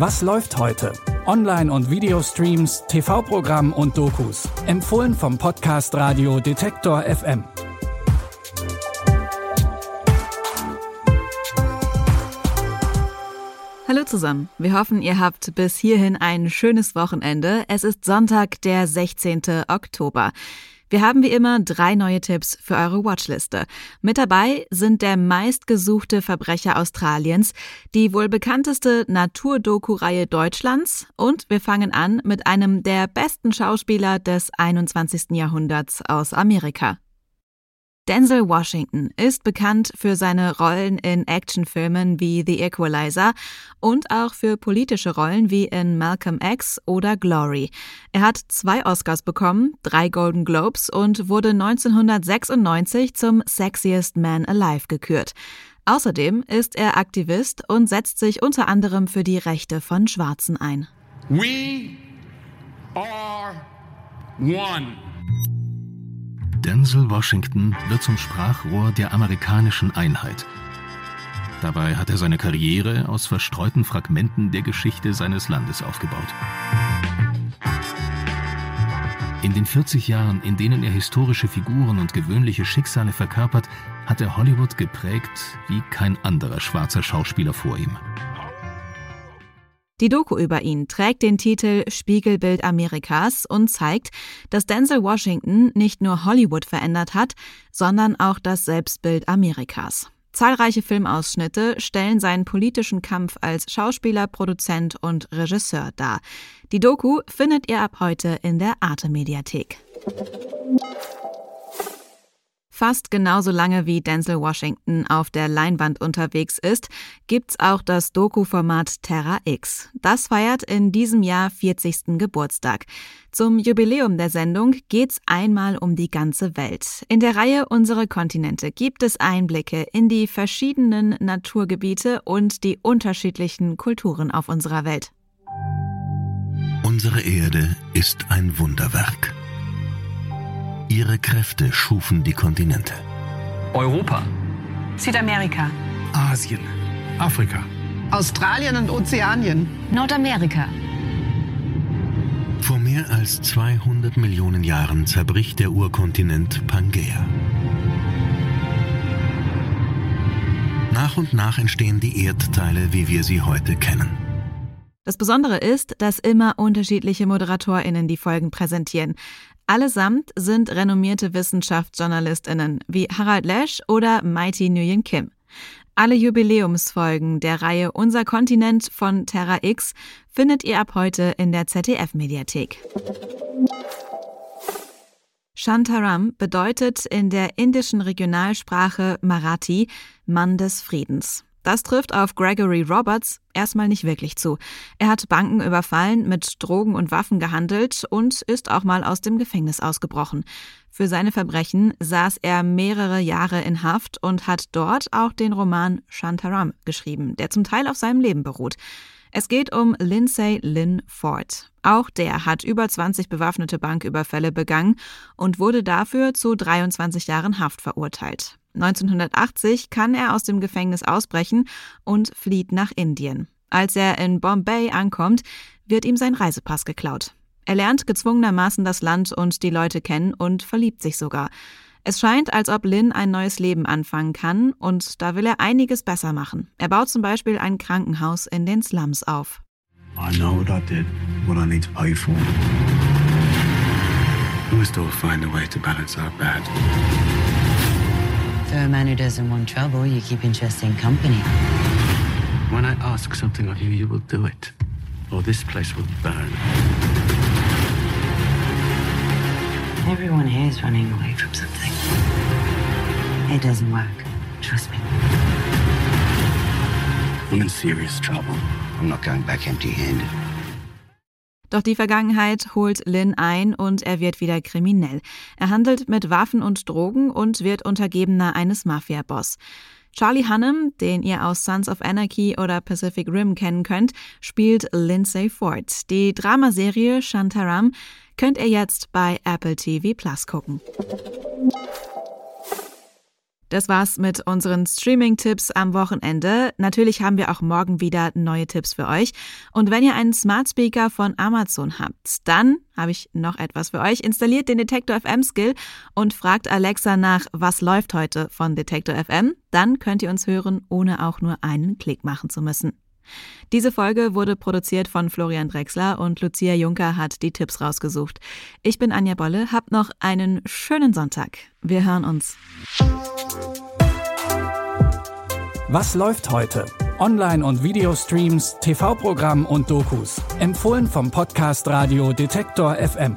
Was läuft heute? Online- und Videostreams, TV-Programm und Dokus. Empfohlen vom Podcast Radio Detektor FM. Hallo zusammen. Wir hoffen, ihr habt bis hierhin ein schönes Wochenende. Es ist Sonntag, der 16. Oktober. Wir haben wie immer drei neue Tipps für eure Watchliste. Mit dabei sind der meistgesuchte Verbrecher Australiens, die wohl bekannteste Naturdoku-Reihe Deutschlands und wir fangen an mit einem der besten Schauspieler des 21. Jahrhunderts aus Amerika. Denzel Washington ist bekannt für seine Rollen in Actionfilmen wie The Equalizer und auch für politische Rollen wie in Malcolm X oder Glory. Er hat zwei Oscars bekommen, drei Golden Globes und wurde 1996 zum Sexiest Man Alive gekürt. Außerdem ist er Aktivist und setzt sich unter anderem für die Rechte von Schwarzen ein. We are one. Denzel Washington wird zum Sprachrohr der amerikanischen Einheit. Dabei hat er seine Karriere aus verstreuten Fragmenten der Geschichte seines Landes aufgebaut. In den 40 Jahren, in denen er historische Figuren und gewöhnliche Schicksale verkörpert, hat er Hollywood geprägt wie kein anderer schwarzer Schauspieler vor ihm. Die Doku über ihn trägt den Titel Spiegelbild Amerikas und zeigt, dass Denzel Washington nicht nur Hollywood verändert hat, sondern auch das Selbstbild Amerikas. Zahlreiche Filmausschnitte stellen seinen politischen Kampf als Schauspieler, Produzent und Regisseur dar. Die Doku findet ihr ab heute in der Arte Mediathek. Fast genauso lange wie Denzel Washington auf der Leinwand unterwegs ist, gibt's auch das Doku-Format Terra X. Das feiert in diesem Jahr 40. Geburtstag. Zum Jubiläum der Sendung geht's einmal um die ganze Welt. In der Reihe Unsere Kontinente gibt es Einblicke in die verschiedenen Naturgebiete und die unterschiedlichen Kulturen auf unserer Welt. Unsere Erde ist ein Wunderwerk. Ihre Kräfte schufen die Kontinente. Europa, Südamerika, Asien, Afrika, Australien und Ozeanien. Nordamerika. Vor mehr als 200 Millionen Jahren zerbricht der Urkontinent Pangea. Nach und nach entstehen die Erdteile, wie wir sie heute kennen. Das Besondere ist, dass immer unterschiedliche ModeratorInnen die Folgen präsentieren. Allesamt sind renommierte Wissenschaftsjournalistinnen wie Harald Lesch oder Mighty Nguyen Kim. Alle Jubiläumsfolgen der Reihe Unser Kontinent von Terra X findet ihr ab heute in der ZDF-Mediathek. Shantaram bedeutet in der indischen Regionalsprache Marathi Mann des Friedens. Das trifft auf Gregory Roberts erstmal nicht wirklich zu. Er hat Banken überfallen, mit Drogen und Waffen gehandelt und ist auch mal aus dem Gefängnis ausgebrochen. Für seine Verbrechen saß er mehrere Jahre in Haft und hat dort auch den Roman Shantaram geschrieben, der zum Teil auf seinem Leben beruht. Es geht um Lindsay Lynn Ford. Auch der hat über 20 bewaffnete Banküberfälle begangen und wurde dafür zu 23 Jahren Haft verurteilt. 1980 kann er aus dem Gefängnis ausbrechen und flieht nach Indien. Als er in Bombay ankommt, wird ihm sein Reisepass geklaut. Er lernt gezwungenermaßen das Land und die Leute kennen und verliebt sich sogar. Es scheint, als ob Lin ein neues Leben anfangen kann und da will er einiges besser machen. Er baut zum Beispiel ein Krankenhaus in den Slums auf. I know what I did, what I need to pay for. We still find a way to balance our bad. For a man who doesn't want trouble, you keep interesting company. When I ask something of you, you will do it, or this place will burn. Everyone here is running away from something. It doesn't work. Trust me. I'm in serious trouble. I'm not going back empty-handed. Doch die Vergangenheit holt Lin ein und er wird wieder kriminell. Er handelt mit Waffen und Drogen und wird Untergebener eines Mafia-Boss. Charlie Hunnam, den ihr aus Sons of Anarchy oder Pacific Rim kennen könnt, spielt Lindsay Ford. Die Dramaserie Shantaram könnt ihr jetzt bei Apple TV Plus gucken. Das war's mit unseren Streaming-Tipps am Wochenende. Natürlich haben wir auch morgen wieder neue Tipps für euch. Und wenn ihr einen Smart Speaker von Amazon habt, dann habe ich noch etwas für euch. Installiert den Detektor FM Skill und fragt Alexa nach, was läuft heute von Detektor FM. Dann könnt ihr uns hören, ohne auch nur einen Klick machen zu müssen. Diese Folge wurde produziert von Florian Drexler und Lucia Juncker hat die Tipps rausgesucht. Ich bin Anja Bolle, habt noch einen schönen Sonntag. Wir hören uns. Was läuft heute? Online- und Videostreams, TV-Programm und Dokus. Empfohlen vom Podcast Radio Detektor FM.